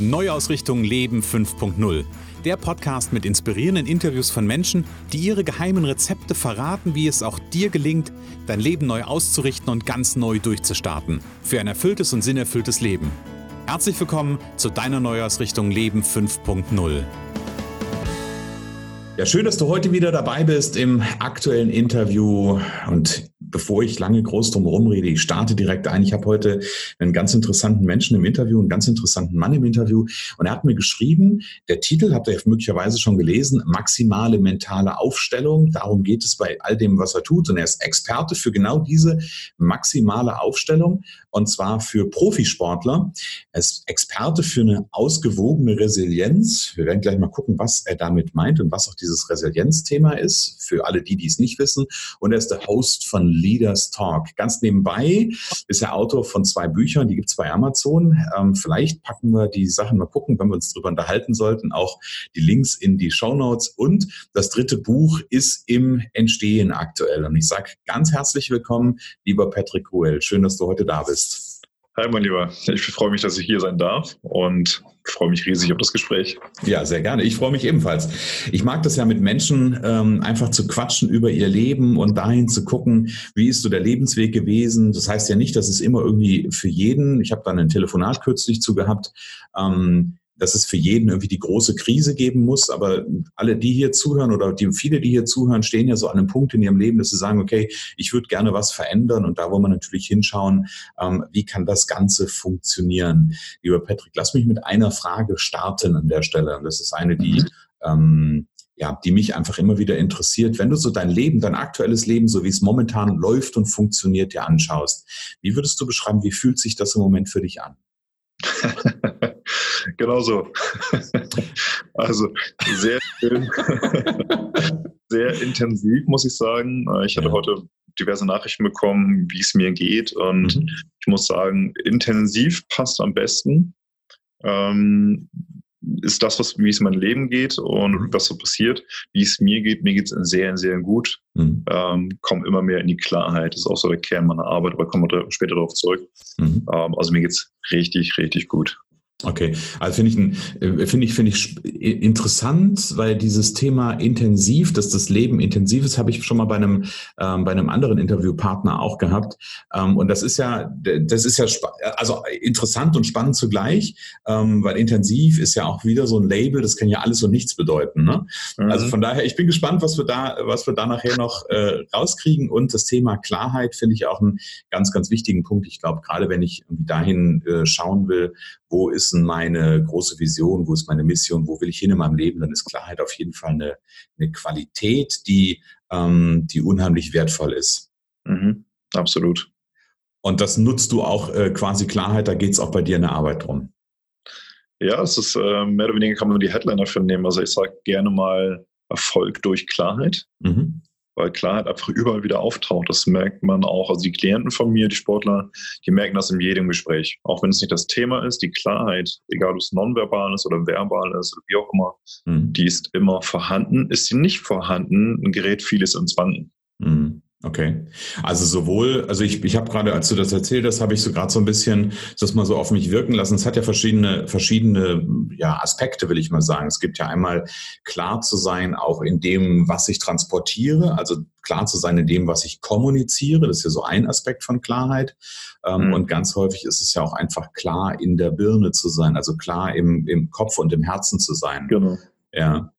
Neuausrichtung Leben 5.0. Der Podcast mit inspirierenden Interviews von Menschen, die ihre geheimen Rezepte verraten, wie es auch dir gelingt, dein Leben neu auszurichten und ganz neu durchzustarten. Für ein erfülltes und sinnerfülltes Leben. Herzlich willkommen zu deiner Neuausrichtung Leben 5.0. Ja, schön, dass du heute wieder dabei bist im aktuellen Interview. Und bevor ich lange groß drum rumrede, ich starte direkt ein. Ich habe heute einen ganz interessanten Menschen im Interview, einen ganz interessanten Mann im Interview. Und er hat mir geschrieben, der Titel habt ihr möglicherweise schon gelesen, maximale mentale Aufstellung. Darum geht es bei all dem, was er tut. Und er ist Experte für genau diese maximale Aufstellung. Und zwar für Profisportler. Er ist Experte für eine ausgewogene Resilienz. Wir werden gleich mal gucken, was er damit meint und was auch dieses Resilienzthema ist. Für alle die, die es nicht wissen. Und er ist der Host von Leaders Talk. Ganz nebenbei ist er Autor von zwei Büchern, die gibt es bei Amazon. Ähm, vielleicht packen wir die Sachen mal gucken, wenn wir uns darüber unterhalten sollten, auch die Links in die Show Notes. Und das dritte Buch ist im Entstehen aktuell. Und ich sage ganz herzlich willkommen, lieber Patrick Ruel. Schön, dass du heute da bist. Hi, mein Lieber. Ich freue mich, dass ich hier sein darf und freue mich riesig auf das Gespräch. Ja, sehr gerne. Ich freue mich ebenfalls. Ich mag das ja mit Menschen ähm, einfach zu quatschen über ihr Leben und dahin zu gucken, wie ist so der Lebensweg gewesen. Das heißt ja nicht, dass es immer irgendwie für jeden, ich habe da ein Telefonat kürzlich zu gehabt, ähm, dass es für jeden irgendwie die große Krise geben muss. Aber alle, die hier zuhören oder die, viele, die hier zuhören, stehen ja so an einem Punkt in ihrem Leben, dass sie sagen, okay, ich würde gerne was verändern. Und da wollen wir natürlich hinschauen, ähm, wie kann das Ganze funktionieren. Lieber Patrick, lass mich mit einer Frage starten an der Stelle. Und das ist eine, die, mhm. ähm, ja, die mich einfach immer wieder interessiert. Wenn du so dein Leben, dein aktuelles Leben, so wie es momentan läuft und funktioniert, dir anschaust, wie würdest du beschreiben, wie fühlt sich das im Moment für dich an? genau so. also sehr schön, sehr intensiv, muss ich sagen. Ich hatte ja. heute diverse Nachrichten bekommen, wie es mir geht. Und mhm. ich muss sagen, intensiv passt am besten. Ähm, ist das, was, wie es in mein Leben geht und mhm. was so passiert, wie es mir geht. Mir geht es sehr, sehr gut. Mhm. Ähm, komme immer mehr in die Klarheit. Das ist auch so der Kern meiner Arbeit, aber kommen wir später darauf zurück. Mhm. Ähm, also mir geht es richtig, richtig gut. Okay, also finde ich, äh, finde ich, finde ich interessant, weil dieses Thema intensiv, dass das Leben intensiv ist, habe ich schon mal bei einem, ähm, bei einem anderen Interviewpartner auch gehabt. Ähm, und das ist ja, das ist ja, also interessant und spannend zugleich, ähm, weil intensiv ist ja auch wieder so ein Label, das kann ja alles und nichts bedeuten. Ne? Mhm. Also von daher, ich bin gespannt, was wir da, was wir da nachher noch äh, rauskriegen. Und das Thema Klarheit finde ich auch einen ganz, ganz wichtigen Punkt. Ich glaube, gerade wenn ich irgendwie dahin äh, schauen will, wo ist denn meine große Vision, wo ist meine Mission, wo will ich hin in meinem Leben, dann ist Klarheit auf jeden Fall eine, eine Qualität, die, ähm, die unheimlich wertvoll ist. Mhm, absolut. Und das nutzt du auch äh, quasi Klarheit, da geht es auch bei dir in der Arbeit drum. Ja, es ist äh, mehr oder weniger kann man die Headliner dafür nehmen. Also ich sage gerne mal Erfolg durch Klarheit. Mhm weil Klarheit einfach überall wieder auftaucht. Das merkt man auch. Also die Klienten von mir, die Sportler, die merken das in jedem Gespräch. Auch wenn es nicht das Thema ist, die Klarheit, egal ob es nonverbal ist oder verbal ist oder wie auch immer, mhm. die ist immer vorhanden. Ist sie nicht vorhanden, gerät vieles ins Wanken. Mhm. Okay. Also sowohl, also ich, ich habe gerade, als du das erzählt hast, habe ich so gerade so ein bisschen das mal so auf mich wirken lassen. Es hat ja verschiedene, verschiedene ja, Aspekte, will ich mal sagen. Es gibt ja einmal klar zu sein, auch in dem, was ich transportiere, also klar zu sein in dem, was ich kommuniziere. Das ist ja so ein Aspekt von Klarheit. Ähm, mhm. Und ganz häufig ist es ja auch einfach klar in der Birne zu sein, also klar im, im Kopf und im Herzen zu sein. Genau. Ja.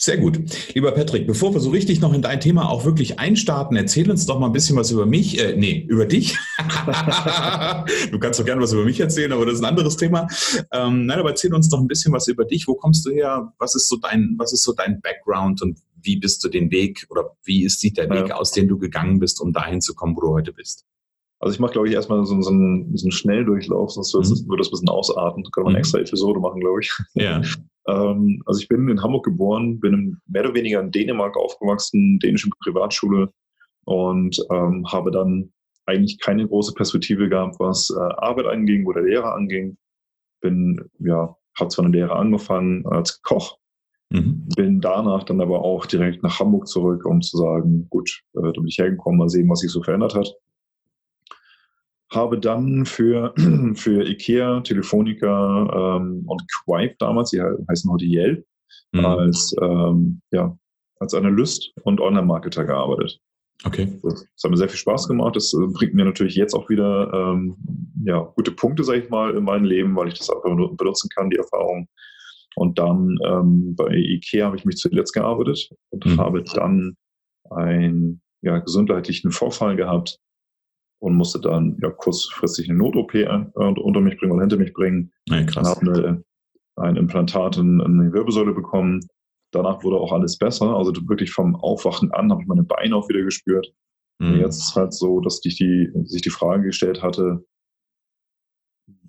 Sehr gut. Lieber Patrick, bevor wir so richtig noch in dein Thema auch wirklich einstarten, erzähl uns doch mal ein bisschen was über mich, äh, nee, über dich. du kannst doch gerne was über mich erzählen, aber das ist ein anderes Thema. Ähm, nein, aber erzähl uns doch ein bisschen was über dich. Wo kommst du her? Was ist so dein, was ist so dein Background und wie bist du den Weg oder wie sieht der Weg ja. aus, den du gegangen bist, um dahin zu kommen, wo du heute bist? Also ich mache, glaube ich, erstmal so, so, einen, so einen Schnelldurchlauf, sonst mhm. würde das ein bisschen ausarten. Da kann man eine mhm. extra Episode machen, glaube ich. Ja. Ähm, also ich bin in Hamburg geboren, bin mehr oder weniger in Dänemark aufgewachsen, dänische Privatschule und ähm, habe dann eigentlich keine große Perspektive gehabt, was äh, Arbeit anging oder Lehre anging. Bin, ja, habe zwar eine Lehre angefangen als Koch, mhm. bin danach dann aber auch direkt nach Hamburg zurück, um zu sagen, gut, äh, da bin ich hergekommen, mal sehen, was sich so verändert hat habe dann für, für IKEA, Telefonica ähm, und Quipe damals, die heißen heute Yelp, mhm. als, ähm, ja, als Analyst und Online-Marketer gearbeitet. Okay. Das, das, hat mir sehr viel Spaß gemacht. Das äh, bringt mir natürlich jetzt auch wieder ähm, ja, gute Punkte, sage ich mal, in meinem Leben, weil ich das einfach benutzen kann, die Erfahrung. Und dann ähm, bei IKEA habe ich mich zuletzt gearbeitet und mhm. habe dann einen ja, gesundheitlichen Vorfall gehabt und musste dann ja kurzfristig eine Not-OP äh, unter mich bringen oder hinter mich bringen. Ja, krass. Habe eine, ein Implantat in, in die Wirbelsäule bekommen. Danach wurde auch alles besser. Also wirklich vom Aufwachen an habe ich meine Beine auch wieder gespürt. Mhm. Und jetzt ist es halt so, dass ich die, sich die Frage gestellt hatte,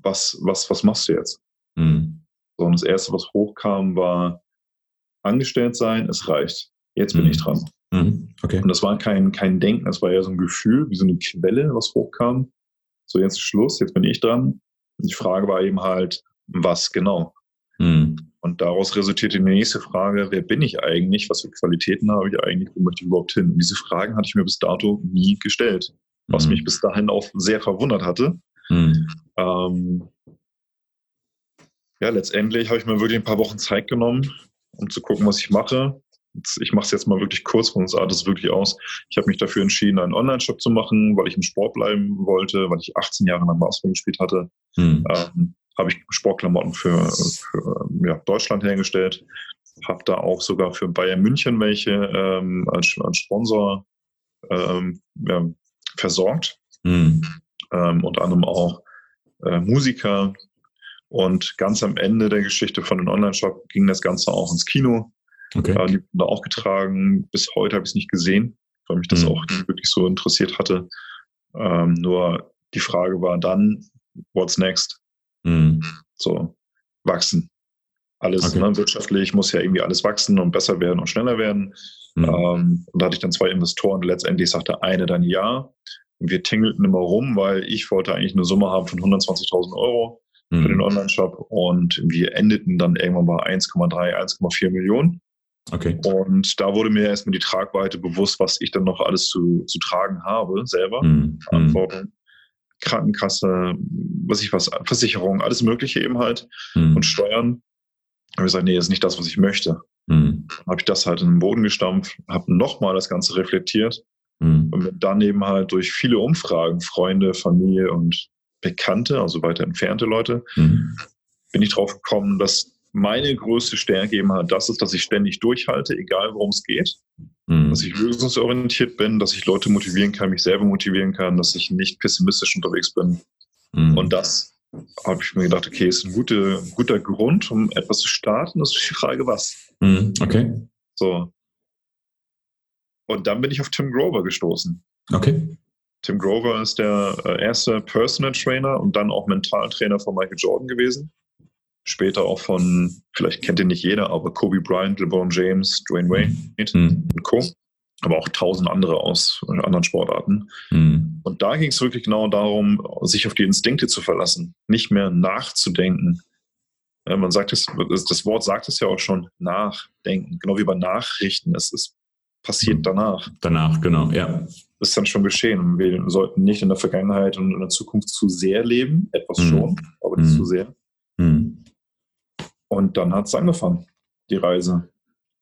was, was, was machst du jetzt? Mhm. So, und das Erste, was hochkam, war angestellt sein, es reicht. Jetzt bin mhm. ich dran. Mhm. Okay. Und das war kein, kein Denken, das war eher so ein Gefühl, wie so eine Quelle, was hochkam. So, jetzt ist Schluss, jetzt bin ich dran. Die Frage war eben halt, was genau? Mhm. Und daraus resultierte die nächste Frage, wer bin ich eigentlich? Was für Qualitäten habe ich eigentlich? Wo möchte ich überhaupt hin? Und diese Fragen hatte ich mir bis dato nie gestellt, was mhm. mich bis dahin auch sehr verwundert hatte. Mhm. Ähm, ja, letztendlich habe ich mir wirklich ein paar Wochen Zeit genommen, um zu gucken, was ich mache ich mache es jetzt mal wirklich kurz, von uns sah das wirklich aus. Ich habe mich dafür entschieden, einen Online-Shop zu machen, weil ich im Sport bleiben wollte, weil ich 18 Jahre lang Basketball gespielt hatte. Hm. Ähm, habe ich Sportklamotten für, für ja, Deutschland hergestellt. Habe da auch sogar für Bayern München welche ähm, als, als, Sponsor ähm, ja, versorgt. Hm. Ähm, unter anderem auch äh, Musiker. Und ganz am Ende der Geschichte von dem Online-Shop ging das Ganze auch ins Kino. Okay. Äh, die da auch getragen. Bis heute habe ich es nicht gesehen, weil mich das mhm. auch wirklich so interessiert hatte. Ähm, nur die Frage war dann, what's next? Mhm. So, wachsen. Alles okay. ne, wirtschaftlich muss ja irgendwie alles wachsen und besser werden und schneller werden. Mhm. Ähm, und da hatte ich dann zwei Investoren. Letztendlich sagte eine dann ja. Und wir tingelten immer rum, weil ich wollte eigentlich eine Summe haben von 120.000 Euro für den mhm. Online-Shop und wir endeten dann irgendwann bei 1,3, 1,4 Millionen. Okay. Und da wurde mir erstmal die Tragweite bewusst, was ich dann noch alles zu, zu tragen habe, selber. Mhm. Verantwortung. Krankenkasse, was ich was, Versicherung, alles Mögliche eben halt mhm. und Steuern. habe ich gesagt, nee, das ist nicht das, was ich möchte. Mhm. Habe ich das halt in den Boden gestampft, habe nochmal das Ganze reflektiert mhm. und dann eben halt durch viele Umfragen, Freunde, Familie und Bekannte, also weiter entfernte Leute, mhm. bin ich drauf gekommen, dass meine größte Stärke eben halt das ist, dass ich ständig durchhalte, egal worum es geht. Mhm. Dass ich lösungsorientiert bin, dass ich Leute motivieren kann, mich selber motivieren kann, dass ich nicht pessimistisch unterwegs bin. Mhm. Und das habe ich mir gedacht, okay, ist ein guter, guter Grund, um etwas zu starten. Das ist die Frage, was. Mhm. Okay. So. Und dann bin ich auf Tim Grover gestoßen. Okay. Tim Grover ist der äh, erste Personal Trainer und dann auch Mentaltrainer von Michael Jordan gewesen später auch von, vielleicht kennt ihn nicht jeder, aber Kobe Bryant, LeBron James, Dwayne Wade mhm. und Co. Aber auch tausend andere aus anderen Sportarten. Mhm. Und da ging es wirklich genau darum, sich auf die Instinkte zu verlassen, nicht mehr nachzudenken. Ja, man sagt es, das Wort sagt es ja auch schon, nachdenken, genau wie bei Nachrichten. Es ist passiert mhm. danach. Danach, genau, ja. Das ist dann schon geschehen. Wir sollten nicht in der Vergangenheit und in der Zukunft zu sehr leben, etwas mhm. schon, aber nicht mhm. zu sehr. Mhm. Und dann hat es angefangen, die Reise.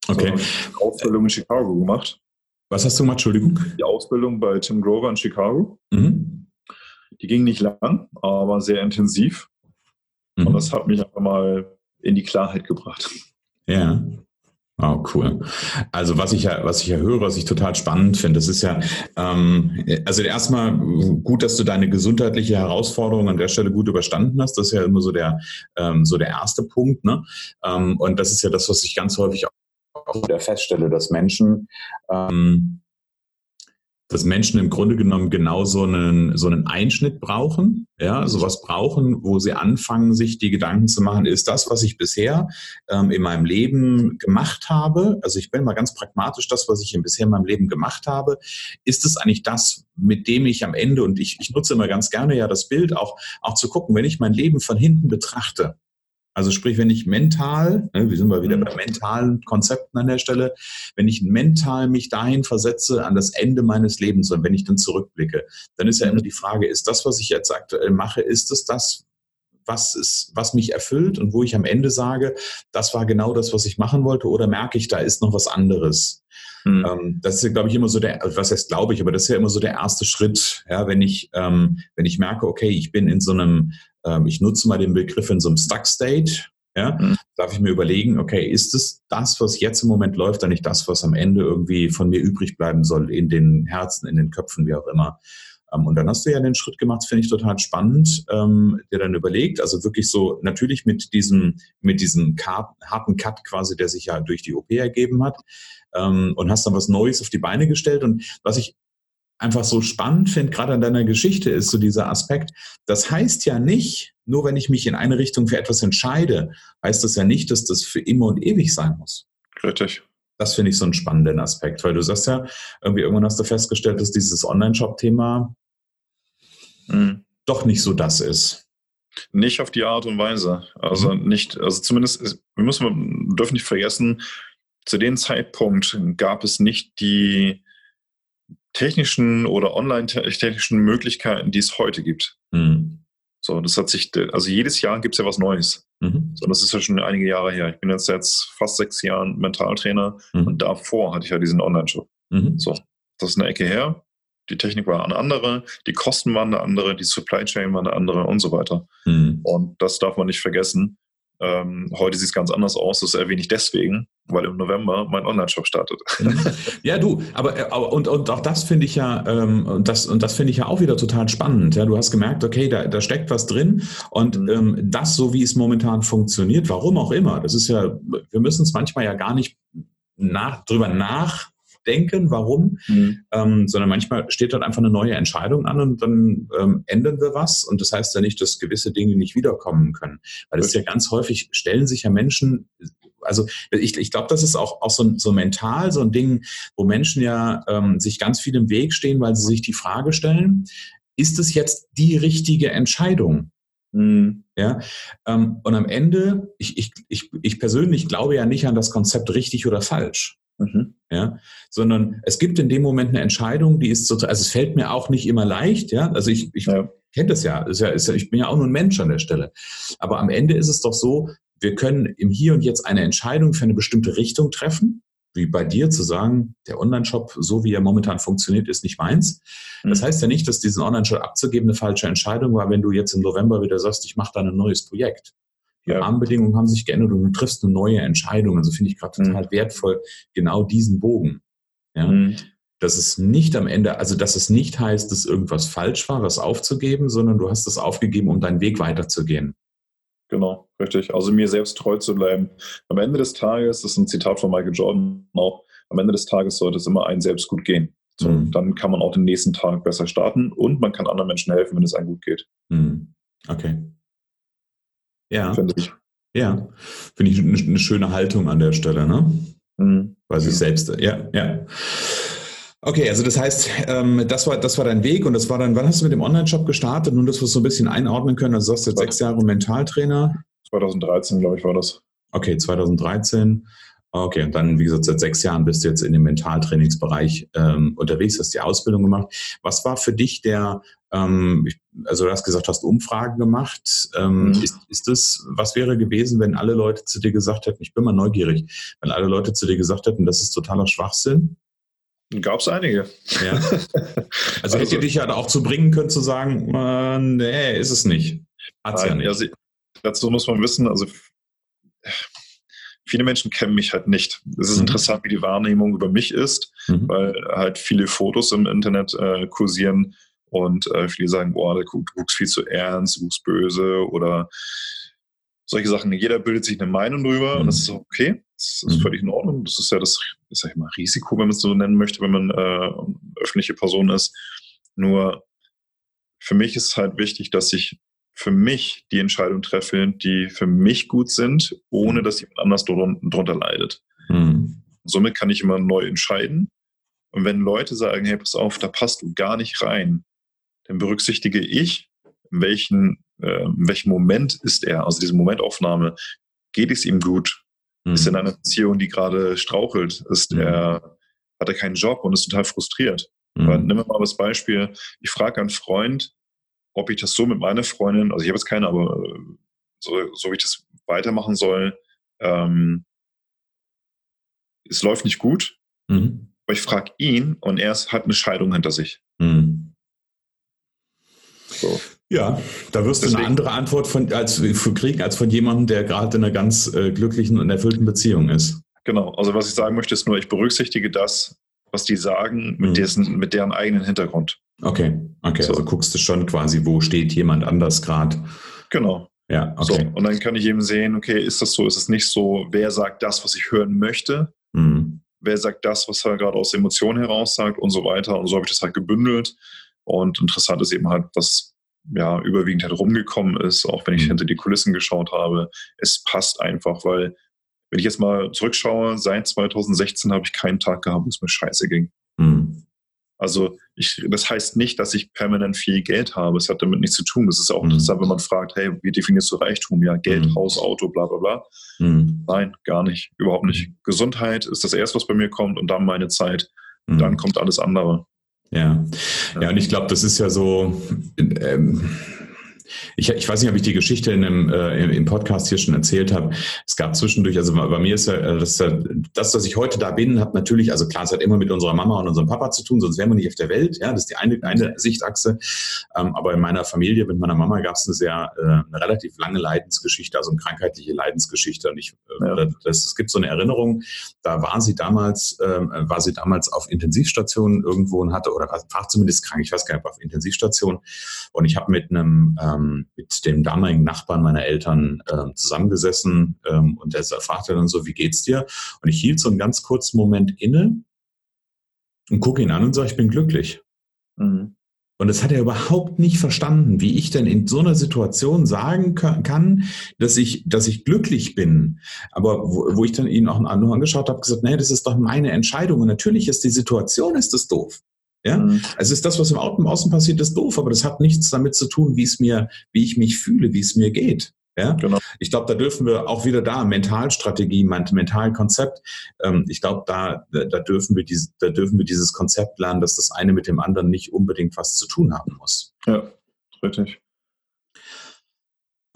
Okay. So, Ausbildung in Chicago gemacht. Was hast du gemacht, Entschuldigung? Die Ausbildung bei Tim Grover in Chicago. Mhm. Die ging nicht lang, aber sehr intensiv. Mhm. Und das hat mich einfach mal in die Klarheit gebracht. Ja. Oh, cool. Also was ich ja, was ich ja höre, was ich total spannend finde, das ist ja, ähm, also erstmal gut, dass du deine gesundheitliche Herausforderung an der Stelle gut überstanden hast. Das ist ja immer so der, ähm, so der erste Punkt. Ne? Ähm, und das ist ja das, was ich ganz häufig auch wieder feststelle, dass Menschen ähm, dass Menschen im Grunde genommen genau so einen, so einen Einschnitt brauchen, ja, sowas brauchen, wo sie anfangen, sich die Gedanken zu machen, ist das, was ich bisher ähm, in meinem Leben gemacht habe, also ich bin mal ganz pragmatisch, das, was ich bisher in meinem Leben gemacht habe, ist es eigentlich das, mit dem ich am Ende, und ich, ich nutze immer ganz gerne ja das Bild, auch, auch zu gucken, wenn ich mein Leben von hinten betrachte, Also sprich, wenn ich mental, ne, wir sind mal wieder mhm. bei mentalen Konzepten an der Stelle, wenn ich mental mich dahin versetze an das Ende meines Lebens und wenn ich dann zurückblicke, dann ist ja immer die Frage, ist das, was ich jetzt aktuell mache, ist es das, was, ist, was mich erfüllt und wo ich am Ende sage, das war genau das, was ich machen wollte, oder merke ich, da ist noch was anderes? Mhm. Ähm, das ist ja, glaube ich, immer so der, was heißt glaube ich, aber das ist ja immer so der erste Schritt, ja, wenn ich, ähm, wenn ich merke, okay, ich bin in so einem ähm, ich nutze mal den Begriff in so einem Stuck State. Ja, mhm. darf ich mir überlegen, okay, ist es das, was jetzt im Moment läuft, dann nicht das, was am Ende irgendwie von mir übrig bleiben soll, in den Herzen, in den Köpfen, wie auch immer. Ähm, und dann hast du ja den Schritt gemacht, finde ich total spannend, ähm, dir dann überlegt, also wirklich so natürlich mit diesem, mit diesem harten Cut quasi, der sich ja durch die OP ergeben hat, ähm, und hast dann was Neues auf die Beine gestellt. Und was ich einfach so spannend finde, gerade an deiner Geschichte, ist so dieser Aspekt. Das heißt ja nicht, nur wenn ich mich in eine Richtung für etwas entscheide, heißt das ja nicht, dass das für immer und ewig sein muss. Richtig. Das finde ich so einen spannenden Aspekt, weil du sagst ja, irgendwie irgendwann hast du festgestellt, dass dieses Online-Shop-Thema mhm. doch nicht so das ist. Nicht auf die Art und Weise. Also mhm. nicht, also zumindest, wir müssen, dürfen nicht vergessen, zu dem Zeitpunkt gab es nicht die, technischen oder online-technischen Möglichkeiten, die es heute gibt. Mhm. So, das hat sich, also jedes Jahr gibt es ja was Neues. Mhm. So, das ist ja schon einige Jahre her. Ich bin jetzt jetzt fast sechs Jahre Mentaltrainer mhm. und davor hatte ich ja diesen Online-Shop. Mhm. So, das ist eine Ecke her. Die Technik war eine andere, die Kosten waren eine andere, die Supply Chain war eine andere und so weiter. Mhm. Und das darf man nicht vergessen. Ähm, heute sieht es ganz anders aus. Das erwähne ich deswegen, weil im November mein Online-Shop startet. Ja, du, aber, äh, aber und, und auch das finde ich ja, ähm, und das, und das finde ich ja auch wieder total spannend. Ja, du hast gemerkt, okay, da, da steckt was drin und mhm. ähm, das, so wie es momentan funktioniert, warum auch immer, das ist ja, wir müssen es manchmal ja gar nicht nach, drüber nach denken, warum, mhm. ähm, sondern manchmal steht dort einfach eine neue Entscheidung an und dann ähm, ändern wir was. Und das heißt ja nicht, dass gewisse Dinge nicht wiederkommen können. Weil es ja ganz häufig stellen sich ja Menschen, also ich, ich glaube, das ist auch, auch so, so mental so ein Ding, wo Menschen ja ähm, sich ganz viel im Weg stehen, weil sie sich die Frage stellen, ist es jetzt die richtige Entscheidung? Mhm. Ja, ähm, und am Ende, ich, ich, ich, ich persönlich glaube ja nicht an das Konzept richtig oder falsch. Mhm. Ja, sondern es gibt in dem Moment eine Entscheidung, die ist so, also es fällt mir auch nicht immer leicht, ja, also ich, ich ja. kenne das ja, ist ja, ist ja, ich bin ja auch nur ein Mensch an der Stelle. Aber am Ende ist es doch so, wir können im Hier und Jetzt eine Entscheidung für eine bestimmte Richtung treffen, wie bei dir zu sagen, der Online-Shop, so wie er momentan funktioniert, ist nicht meins. Das mhm. heißt ja nicht, dass diesen Online-Shop abzugeben eine falsche Entscheidung war, wenn du jetzt im November wieder sagst, ich mache da ein neues Projekt. Die ja. Rahmenbedingungen haben sich geändert und du triffst eine neue Entscheidung. Also finde ich gerade total mhm. wertvoll, genau diesen Bogen. Ja. Mhm. Dass es nicht am Ende, also dass es nicht heißt, dass irgendwas falsch war, was aufzugeben, sondern du hast es aufgegeben, um deinen Weg weiterzugehen. Genau, richtig. Also mir selbst treu zu bleiben. Am Ende des Tages, das ist ein Zitat von Michael Jordan auch, am Ende des Tages sollte es immer einem selbst gut gehen. So, mhm. Dann kann man auch den nächsten Tag besser starten und man kann anderen Menschen helfen, wenn es einem gut geht. Mhm. Okay. Ja. Finde ich. Ja. Finde ich eine, schöne Haltung an der Stelle, ne? Mhm. Weil sich selbst, ja, ja. Okay, also das heißt, ähm, das, war, das war dein Weg und das war dann, wann hast du mit dem Online-Shop gestartet? Nun, dass wir es so ein bisschen einordnen können. Also du hast jetzt sechs Jahre Mentaltrainer. 2013, glaube ich, war das. Okay, 2013. Okay, und dann, wie gesagt, seit sechs Jahren bist du jetzt in dem Mentaltrainingsbereich ähm, unterwegs, hast die Ausbildung gemacht. Was war für dich der, ähm, also du hast gesagt, hast Umfragen gemacht. Ähm, mhm. ist, ist das, was wäre gewesen, wenn alle Leute zu dir gesagt hätten, ich bin mal neugierig, wenn alle Leute zu dir gesagt hätten, das ist totaler Schwachsinn? Gab es einige. Ja. Also, also hätte dich ja auch zu bringen können, zu sagen, äh, nee, ist es nicht. Hat's ja nicht. Also, dazu muss man wissen, also viele Menschen kennen mich halt nicht. Es ist mhm. interessant, wie die Wahrnehmung über mich ist, mhm. weil halt viele Fotos im Internet äh, kursieren und äh, viele sagen, boah, du guckst viel zu ernst, du guckst böse oder solche Sachen. Jeder bildet sich eine Meinung drüber mhm. und das ist okay. Das ist mhm. völlig in Ordnung. Das ist ja das, ist ja immer Risiko, wenn man es so nennen möchte, wenn man äh, öffentliche Person ist. Nur für mich ist halt wichtig, dass ich für mich die Entscheidung treffe, die für mich gut sind, ohne dass jemand anders darunter leidet. Mhm. Somit kann ich immer neu entscheiden. Und wenn Leute sagen, hey, pass auf, da passt du gar nicht rein, dann berücksichtige ich, in welchen äh, in welchem Moment ist er, also diese Momentaufnahme, geht es ihm gut? Mhm. Ist in einer Beziehung, die gerade strauchelt? Ist mhm. er, hat er keinen Job und ist total frustriert? Mhm. Nehmen wir mal das Beispiel, ich frage einen Freund, ob ich das so mit meiner Freundin, also ich habe jetzt keine, aber äh, so, so wie ich das weitermachen soll, ähm, es läuft nicht gut, mhm. aber ich frage ihn und er hat eine Scheidung hinter sich. Mhm. So. Ja, da wirst Deswegen. du eine andere Antwort von, als, kriegen als von jemandem, der gerade in einer ganz äh, glücklichen und erfüllten Beziehung ist. Genau, also was ich sagen möchte, ist nur, ich berücksichtige das, was die sagen, mit, mhm. dessen, mit deren eigenen Hintergrund. Okay, okay, so. also guckst du schon quasi, wo steht jemand anders gerade. Genau. Ja, okay. So, und dann kann ich eben sehen, okay, ist das so, ist es nicht so, wer sagt das, was ich hören möchte? Mhm. Wer sagt das, was er gerade aus Emotionen heraus sagt und so weiter. Und so habe ich das halt gebündelt. Und interessant ist eben halt, was ja überwiegend halt rumgekommen ist, auch wenn ich mhm. hinter die Kulissen geschaut habe. Es passt einfach, weil wenn ich jetzt mal zurückschaue, seit 2016 habe ich keinen Tag gehabt, wo es mir scheiße ging. Mhm. Also ich, das heißt nicht, dass ich permanent viel Geld habe. Es hat damit nichts zu tun. Das ist auch mhm. interessant, wenn man fragt, hey, wie definierst du Reichtum? Ja, Geld, mhm. Haus, Auto, bla bla bla. Mhm. Nein, gar nicht. Überhaupt nicht. Gesundheit ist das Erste, was bei mir kommt und dann meine Zeit. Mhm. Dann kommt alles andere. Ja, ja, und ich glaube, das ist ja so, ähm, ich, ich weiß nicht, ob ich die Geschichte in einem, äh, im Podcast hier schon erzählt habe. Es gab zwischendurch, also bei mir ist ja äh, das, das, dass ich heute da bin, hat natürlich, also klar, es hat immer mit unserer Mama und unserem Papa zu tun, sonst wären wir nicht auf der Welt. Ja, das ist die eine, eine Sichtachse. Ähm, aber in meiner Familie mit meiner Mama gab es eine sehr, äh, eine relativ lange Leidensgeschichte, also eine krankheitliche Leidensgeschichte. Und ich, äh, ja. das, es gibt so eine Erinnerung, da war sie damals, äh, war sie damals auf Intensivstation irgendwo und hatte, oder war zumindest krank, ich weiß gar nicht, auf Intensivstation. Und ich habe mit einem ähm, mit dem damaligen Nachbarn meiner Eltern ähm, zusammengesessen ähm, und der fragte dann so, wie geht's dir? Und ich hielt so einen ganz kurzen Moment inne und gucke ihn an und sage, ich bin glücklich. Mhm. Und das hat er überhaupt nicht verstanden, wie ich denn in so einer Situation sagen kann, dass ich, dass ich glücklich bin. Aber wo, wo ich dann ihn auch nur angeschaut habe, gesagt, nee, das ist doch meine Entscheidung. Und natürlich ist die Situation, ist das doof. Ja? Mhm. Also ist das, was im Außen passiert, ist doof, aber das hat nichts damit zu tun, wie es mir, wie ich mich fühle, wie es mir geht. Ja? Genau. Ich glaube, da dürfen wir auch wieder da, Mentalstrategie, Mentalkonzept. Ähm, ich glaube, da, da, dürfen wir diese, da dürfen wir dieses Konzept lernen, dass das eine mit dem anderen nicht unbedingt was zu tun haben muss. Ja, richtig.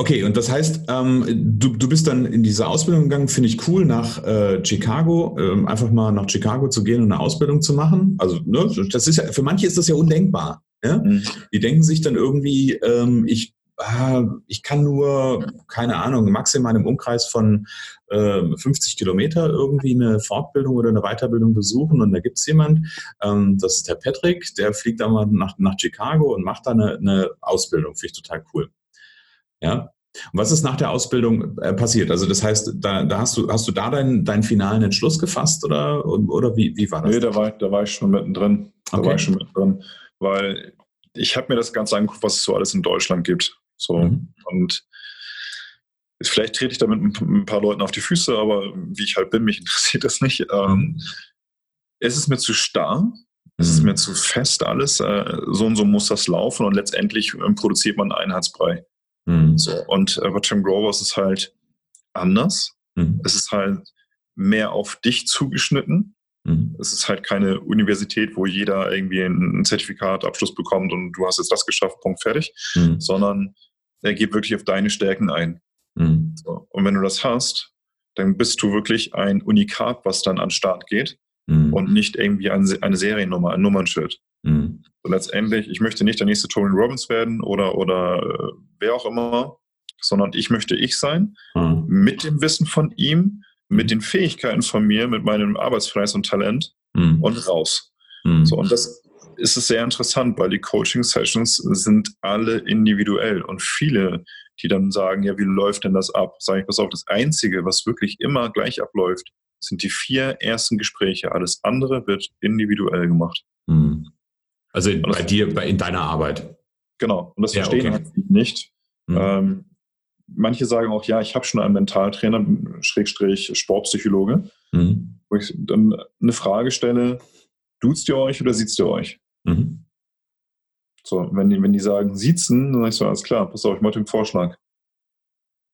Okay, und das heißt, ähm, du, du bist dann in diese Ausbildung gegangen, finde ich cool, nach äh, Chicago, ähm, einfach mal nach Chicago zu gehen und eine Ausbildung zu machen. Also, ne, das ist ja, für manche ist das ja undenkbar. Ja? Mhm. Die denken sich dann irgendwie, ähm, ich, ah, ich kann nur, keine Ahnung, maximal im Umkreis von äh, 50 Kilometer irgendwie eine Fortbildung oder eine Weiterbildung besuchen und da gibt es jemand, ähm, das ist der Patrick, der fliegt dann mal nach, nach Chicago und macht da eine, eine Ausbildung. Finde ich total cool. Ja. Und was ist nach der Ausbildung äh, passiert? Also das heißt, da, da, hast du hast du da deinen, deinen finalen Entschluss gefasst oder oder wie, wie war das? Nee, da war, da war ich schon mittendrin. Da okay. war ich schon mittendrin. Weil ich habe mir das Ganze angeguckt, was es so alles in Deutschland gibt. So. Mhm. Und vielleicht trete ich damit ein paar Leuten auf die Füße, aber wie ich halt bin, mich interessiert das nicht. Ähm, mhm. es ist mir zu starr. Es ist mhm. mir zu fest alles. Äh, so und so muss das laufen und letztendlich ähm, produziert man einen Einheitsbrei. Mhm. So, und äh, bei Tim Grover ist es halt anders. Mhm. Es ist halt mehr auf dich zugeschnitten. Mhm. Es ist halt keine Universität, wo jeder irgendwie ein Zertifikat, Abschluss bekommt und du hast jetzt das geschafft, Punkt, fertig, mhm. sondern er geht wirklich auf deine Stärken ein. Mhm. So, und wenn du das hast, dann bist du wirklich ein Unikat, was dann an den Start geht und nicht irgendwie eine, eine Seriennummer, ein Nummernschild. Mhm. So letztendlich, ich möchte nicht der nächste Tony Robbins werden oder, oder äh, wer auch immer, sondern ich möchte ich sein, mhm. mit dem Wissen von ihm, mit den Fähigkeiten von mir, mit meinem Arbeitsfleiß und Talent mhm. und raus. Mhm. So, und das ist es sehr interessant, weil die Coaching-Sessions sind alle individuell und viele, die dann sagen, ja, wie läuft denn das ab? Sage ich, pass auf, das Einzige, was wirklich immer gleich abläuft, sind die vier ersten Gespräche. Alles andere wird individuell gemacht. Mhm. Also in, bei dir, bei, in deiner Arbeit. Genau. Und das ja, verstehen okay. halt nicht. Mhm. Ähm, manche sagen auch, ja, ich habe schon einen Mentaltrainer, Schrägstrich Sportpsychologe, mhm. wo ich dann eine Frage stelle, duzt ihr euch oder sieht ihr euch? Mhm. So, wenn die, wenn die sagen, siezen, dann sag ich so, alles klar, pass auf, ich mache den Vorschlag.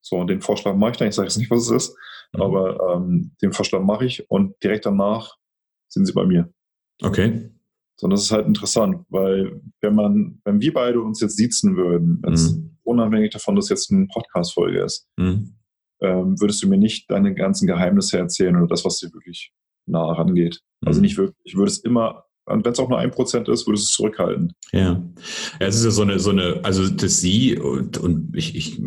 So, und den Vorschlag mache ich dann, ich sage jetzt nicht, was es ist, mhm. aber ähm, den Vorschlag mache ich und direkt danach sind sie bei mir. Okay. So, das ist halt interessant, weil wenn man, wenn wir beide uns jetzt siezen würden, mhm. unabhängig davon, dass jetzt eine Podcast-Folge ist, mhm. ähm, würdest du mir nicht deine ganzen Geheimnisse erzählen oder das, was dir wirklich nah rangeht. Also mhm. nicht wirklich. Ich würde es immer und wenn es auch nur ein Prozent ist, würde es zurückhalten. Ja. ja, es ist ja so eine, so eine, also das Sie und, und ich, ich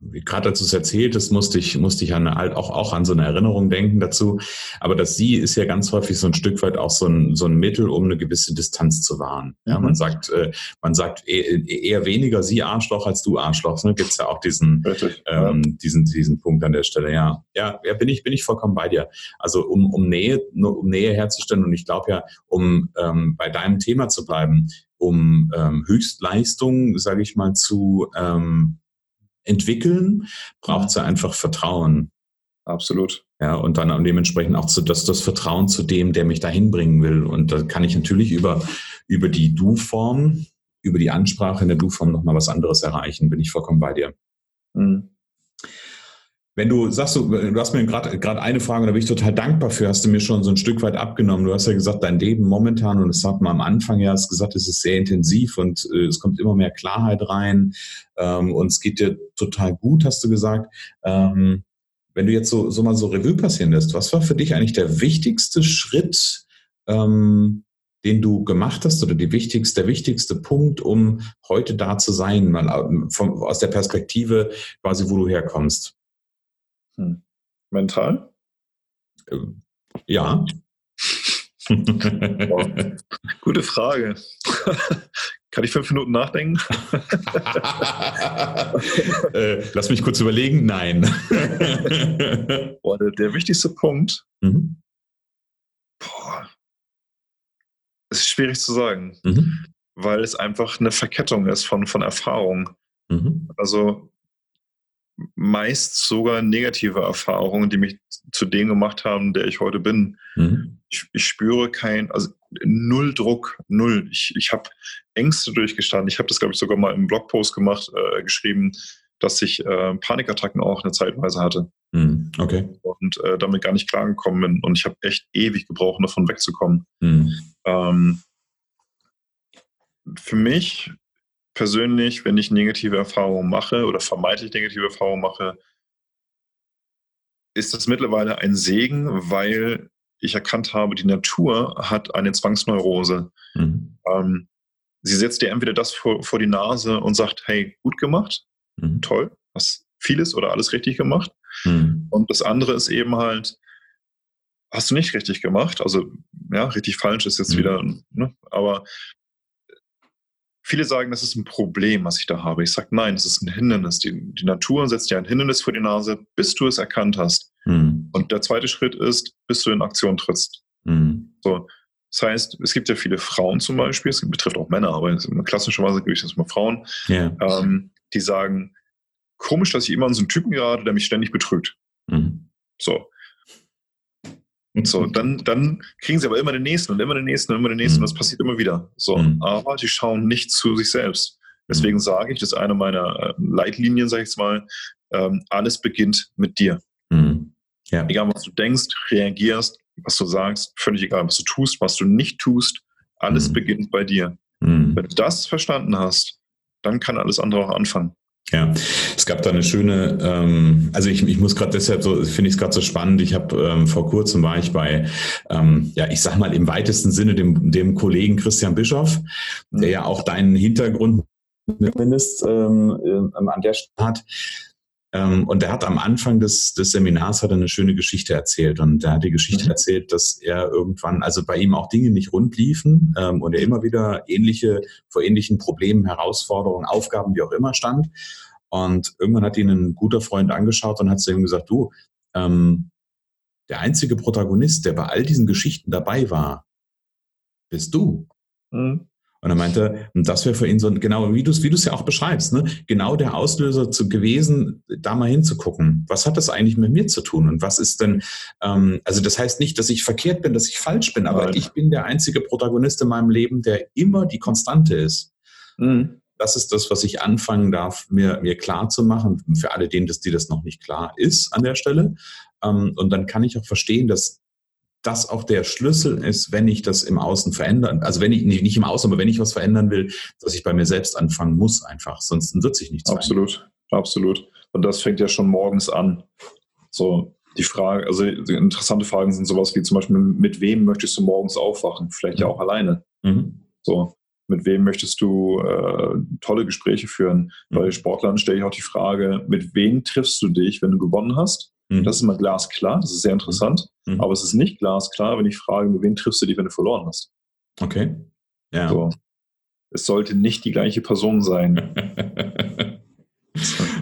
gerade es erzählt hast, musste ich, musste ich an halt auch, auch an so eine Erinnerung denken dazu. Aber das Sie ist ja ganz häufig so ein Stück weit auch so ein, so ein Mittel, um eine gewisse Distanz zu wahren. Ja, mhm. man sagt, äh, man sagt eher, weniger Sie Arschloch als du Arschloch. Ne? Gibt es ja auch diesen, ähm, ja. diesen, diesen Punkt an der Stelle. Ja, ja, ja, bin ich, bin ich vollkommen bei dir. Also um, um Nähe, um Nähe herzustellen und ich glaube ja, um ähm, bei deinem Thema zu bleiben, um ähm, Höchstleistung, sage ich mal, zu ähm, entwickeln, braucht ja einfach Vertrauen. Absolut. Ja, und dann dementsprechend auch zu, das, das Vertrauen zu dem, der mich dahin bringen will. Und da kann ich natürlich über, über die Du-Form, über die Ansprache in der Du-Form nochmal was anderes erreichen. Bin ich vollkommen bei dir. Mhm. Wenn du sagst, du, du hast mir gerade eine Frage, da bin ich total dankbar für, hast du mir schon so ein Stück weit abgenommen. Du hast ja gesagt, dein Leben momentan, und das hat man am Anfang ja gesagt, es ist sehr intensiv und äh, es kommt immer mehr Klarheit rein ähm, und es geht dir total gut, hast du gesagt. Ähm, wenn du jetzt so, so mal so Revue passieren lässt, was war für dich eigentlich der wichtigste Schritt, ähm, den du gemacht hast oder die wichtigste, der wichtigste Punkt, um heute da zu sein, mal äh, vom, aus der Perspektive quasi, wo du herkommst? Hm. Mental? Ähm, ja. Gute Frage. Kann ich fünf Minuten nachdenken? äh, lass mich kurz überlegen. Nein. Boah, der, der, wichtigste Punkt. Mhm. Boah, ist schwierig zu sagen, mhm. weil es einfach eine Verkettung ist von, von Erfahrungen. Mhm. Also meist sogar negative Erfahrungen, die mich zu dem gemacht haben, der ich heute bin. Mhm. Ich, ich, spüre kein, also null Druck, null. Ich, ich habe Ängste durchgestanden. Ich habe das, glaube ich, sogar mal im Blogpost gemacht, äh, geschrieben, dass ich äh, Panikattacken auch eine Zeitweise hatte. Mhm. Okay. Und äh, damit gar nicht klargekommen bin. Und ich habe echt ewig gebraucht, davon wegzukommen. Mhm. Ähm, für mich persönlich, wenn ich negative Erfahrungen mache oder vermeintlich negative Erfahrungen mache, ist das mittlerweile ein Segen, weil ich erkannt habe, die Natur hat eine Zwangsneurose. Mhm. Ähm, sie setzt dir entweder das vor, vor, die Nase und sagt, hey, gut gemacht, mhm. toll, hast vieles oder alles richtig gemacht. Mhm. Und das andere ist eben halt, hast du nicht richtig gemacht. Also ja, richtig falsch ist jetzt mhm. wieder, ne? aber Viele sagen, das ist ein Problem, was ich da habe. Ich sage, nein, das ist ein Hindernis. Die, die, Natur setzt dir ein Hindernis vor die Nase, bis du es erkannt hast. Mhm. Und der zweite Schritt ist, bis du in Aktion trittst. Mhm. So. Das heißt, es gibt ja viele Frauen zum Beispiel, es betrifft auch Männer, aber klassischerweise gibt es mal Frauen, yeah. ähm, die sagen, komisch, dass ich immer an so einen Typen gerade, der mich ständig betrügt. Mhm. So. So, dann, dann kriegen sie aber immer den nächsten und immer den nächsten und immer den nächsten. Mhm. Und das passiert immer wieder. So, mhm. aber die schauen nicht zu sich selbst. Deswegen mhm. sage ich, das ist eine meiner äh, Leitlinien, sage ich jetzt mal, ähm, alles beginnt mit dir. Mhm. Ja. Egal, was du denkst, reagierst, was du sagst, völlig egal, was du tust, was du nicht tust, alles mhm. beginnt bei dir. Mhm. Wenn du das verstanden hast, dann kann alles andere auch anfangen. Ja, es gab da eine schöne, ähm, also ich, ich muss gerade deshalb so, finde ich es gerade so spannend. Ich habe ähm, vor kurzem war ich bei, ähm, ja, ich sag mal im weitesten Sinne dem, dem Kollegen Christian Bischoff, der ja auch deinen Hintergrund zumindest ähm, äh, an der Stelle hat. Ähm, und der hat am Anfang des, des Seminars hat er eine schöne Geschichte erzählt. Und er hat die Geschichte mhm. erzählt, dass er irgendwann, also bei ihm auch Dinge nicht rund liefen ähm, und er immer wieder ähnliche, vor ähnlichen Problemen, Herausforderungen, Aufgaben, wie auch immer stand. Und irgendwann hat ihn ein guter Freund angeschaut und hat zu ihm gesagt, du, ähm, der einzige Protagonist, der bei all diesen Geschichten dabei war, bist du. Mhm. Und er meinte, und das wäre für ihn so, genau wie du es wie ja auch beschreibst, ne? genau der Auslöser zu, gewesen, da mal hinzugucken. Was hat das eigentlich mit mir zu tun? Und was ist denn, ähm, also das heißt nicht, dass ich verkehrt bin, dass ich falsch bin, aber Nein. ich bin der einzige Protagonist in meinem Leben, der immer die Konstante ist. Mhm. Das ist das, was ich anfangen darf, mir, mir klar zu machen, für alle denen, dass die das noch nicht klar ist an der Stelle. Ähm, und dann kann ich auch verstehen, dass das auch der Schlüssel ist, wenn ich das im Außen verändern, also wenn ich nicht im Außen, aber wenn ich was verändern will, dass ich bei mir selbst anfangen muss einfach, sonst wird sich nichts Absolut, verändern. absolut. Und das fängt ja schon morgens an. So die Frage, also interessante Fragen sind sowas wie zum Beispiel, mit wem möchtest du morgens aufwachen? Vielleicht ja mhm. auch alleine. Mhm. So, mit wem möchtest du äh, tolle Gespräche führen? Mhm. Bei Sportlern stelle ich auch die Frage, mit wem triffst du dich, wenn du gewonnen hast? Mhm. Das ist immer glasklar, das ist sehr interessant. Mhm. Aber es ist nicht glasklar, wenn ich frage, mit wem triffst du dich, wenn du verloren hast? Okay. Ja. So. Es sollte nicht die gleiche Person sein.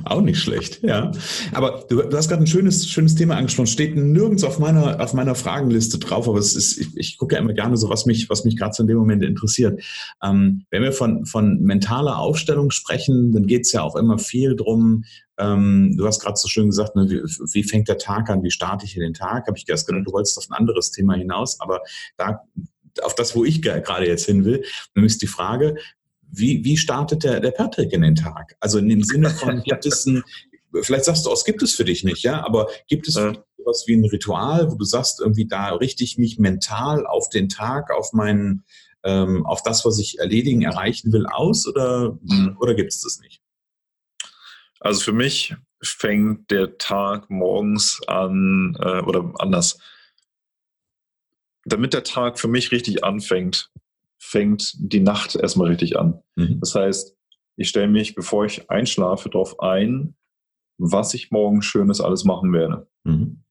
Auch nicht schlecht, ja. Aber du, du hast gerade ein schönes, schönes Thema angesprochen. Steht nirgends auf meiner, auf meiner Fragenliste drauf, aber es ist, ich, ich gucke ja immer gerne so, was mich, was mich gerade so in dem Moment interessiert. Ähm, wenn wir von, von mentaler Aufstellung sprechen, dann geht es ja auch immer viel drum. Ähm, du hast gerade so schön gesagt, ne, wie, wie, fängt der Tag an, wie starte ich in den Tag? Habe ich erst du wolltest auf ein anderes Thema hinaus, aber da auf das, wo ich gerade jetzt hin will, nämlich die Frage, wie, wie startet der, der Patrick in den Tag? Also in dem Sinne von, gibt es ein, vielleicht sagst du aus, gibt es für dich nicht, ja, aber gibt es ja. was wie ein Ritual, wo du sagst, irgendwie da richte ich mich mental auf den Tag, auf meinen, ähm, auf das, was ich erledigen, erreichen will, aus oder, mhm. oder gibt es das nicht? Also für mich fängt der Tag morgens an äh, oder anders. Damit der Tag für mich richtig anfängt, fängt die Nacht erstmal richtig an. Mhm. Das heißt, ich stelle mich, bevor ich einschlafe, darauf ein, was ich morgen Schönes alles machen werde. Mhm.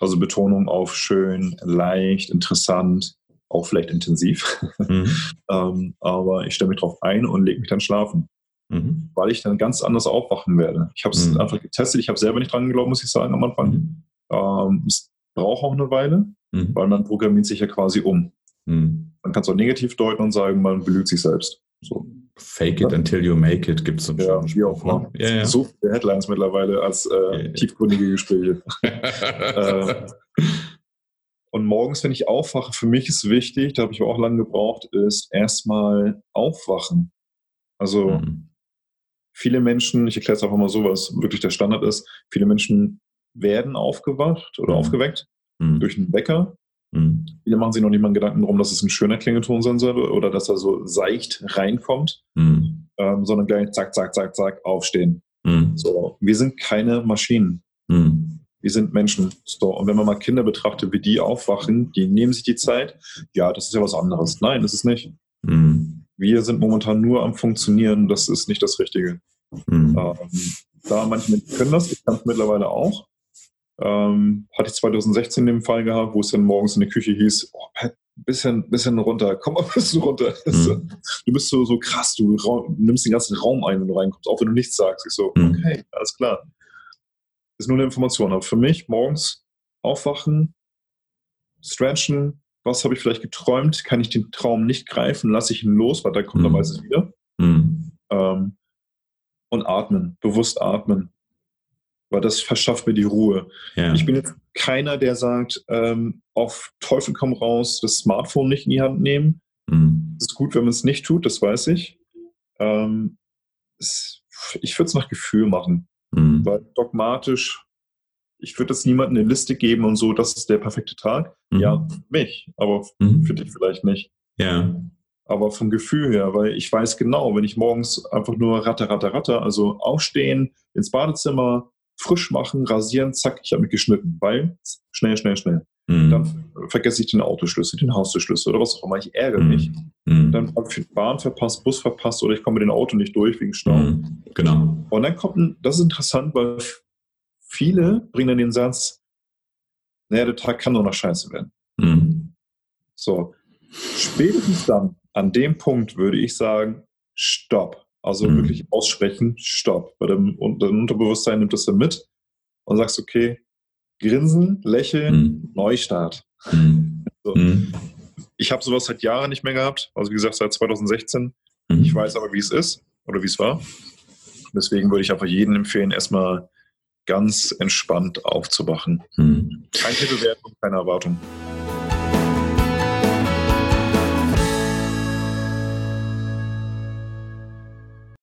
Also Betonung auf schön, leicht, interessant, auch vielleicht intensiv. Mhm. ähm, aber ich stelle mich darauf ein und lege mich dann schlafen. Mhm. Weil ich dann ganz anders aufwachen werde. Ich habe es mhm. einfach getestet, ich habe selber nicht dran geglaubt, muss ich sagen, am Anfang. Mhm. Ähm, es braucht auch eine Weile, mhm. weil man programmiert sich ja quasi um. Mhm. Man kann es auch negativ deuten und sagen, man belügt sich selbst. So. Fake it until you make it gibt es einen ja, wie auch immer. Ja, ja. So viele Headlines mittlerweile als äh, ja, tiefgründige Gespräche. äh, und morgens, wenn ich aufwache, für mich ist wichtig, da habe ich auch lange gebraucht, ist erstmal aufwachen. Also mhm. viele Menschen, ich erkläre es einfach mal so, was wirklich der Standard ist, viele Menschen werden aufgewacht oder mhm. aufgeweckt mhm. durch einen Wecker Mhm. Viele machen sich noch nicht mal Gedanken darum, dass es ein schöner Klingelton sein soll oder dass er so seicht reinkommt, mhm. ähm, sondern gleich zack, zack, zack, zack, aufstehen. Mhm. So, wir sind keine Maschinen. Mhm. Wir sind Menschen. So, und wenn man mal Kinder betrachtet, wie die aufwachen, die nehmen sich die Zeit. Ja, das ist ja was anderes. Nein, das ist nicht. Mhm. Wir sind momentan nur am Funktionieren. Das ist nicht das Richtige. Mhm. Ähm, da manche Menschen können das, ich kann es mittlerweile auch. Ähm, hatte ich 2016 den Fall gehabt, wo es dann morgens in der Küche hieß, oh, Pat, bisschen, bisschen runter, komm mal ein bisschen runter. Mhm. Du bist so, so krass, du nimmst den ganzen Raum ein, wenn du reinkommst, auch wenn du nichts sagst. Ich so, mhm. okay, alles klar. Ist nur eine Information. Aber für mich morgens aufwachen, stretchen, was habe ich vielleicht geträumt, kann ich den Traum nicht greifen, lasse ich ihn los, weil da kommt mhm. er meistens wieder. Mhm. Ähm, und atmen, bewusst atmen weil das verschafft mir die Ruhe. Ja. Ich bin jetzt keiner, der sagt, ähm, auf Teufel komm raus, das Smartphone nicht in die Hand nehmen. Mhm. ist gut, wenn man es nicht tut, das weiß ich. Ähm, es, ich würde es nach Gefühl machen, mhm. weil dogmatisch, ich würde jetzt niemandem eine Liste geben und so, das ist der perfekte Tag. Mhm. Ja, mich, aber mhm. für dich vielleicht nicht. Ja. Aber vom Gefühl her, weil ich weiß genau, wenn ich morgens einfach nur ratter, ratter, ratter, also aufstehen, ins Badezimmer, frisch machen, rasieren, zack, ich habe mich geschnitten, weil schnell, schnell, schnell. Mhm. Dann vergesse ich den Autoschlüssel, den Haustürschlüssel oder was auch immer. Ich ärgere mhm. mich. Mhm. Dann habe ich Bahn verpasst, Bus verpasst oder ich komme mit dem Auto nicht durch wegen Stau. Mhm. Genau. Und dann kommt, ein, das ist interessant, weil viele bringen dann den Satz, naja, der Tag kann doch noch scheiße werden. Mhm. So. Spätestens dann, an dem Punkt würde ich sagen, stopp. Also mhm. wirklich aussprechen, stopp. Weil dein, dein Unterbewusstsein nimmt das dann mit und sagst, okay, grinsen, lächeln, mhm. Neustart. Mhm. So. Mhm. Ich habe sowas seit Jahren nicht mehr gehabt. Also wie gesagt, seit 2016. Mhm. Ich weiß aber, wie es ist oder wie es war. Deswegen würde ich einfach jedem empfehlen, erstmal ganz entspannt aufzuwachen. Keine Bewertung, keine Erwartung.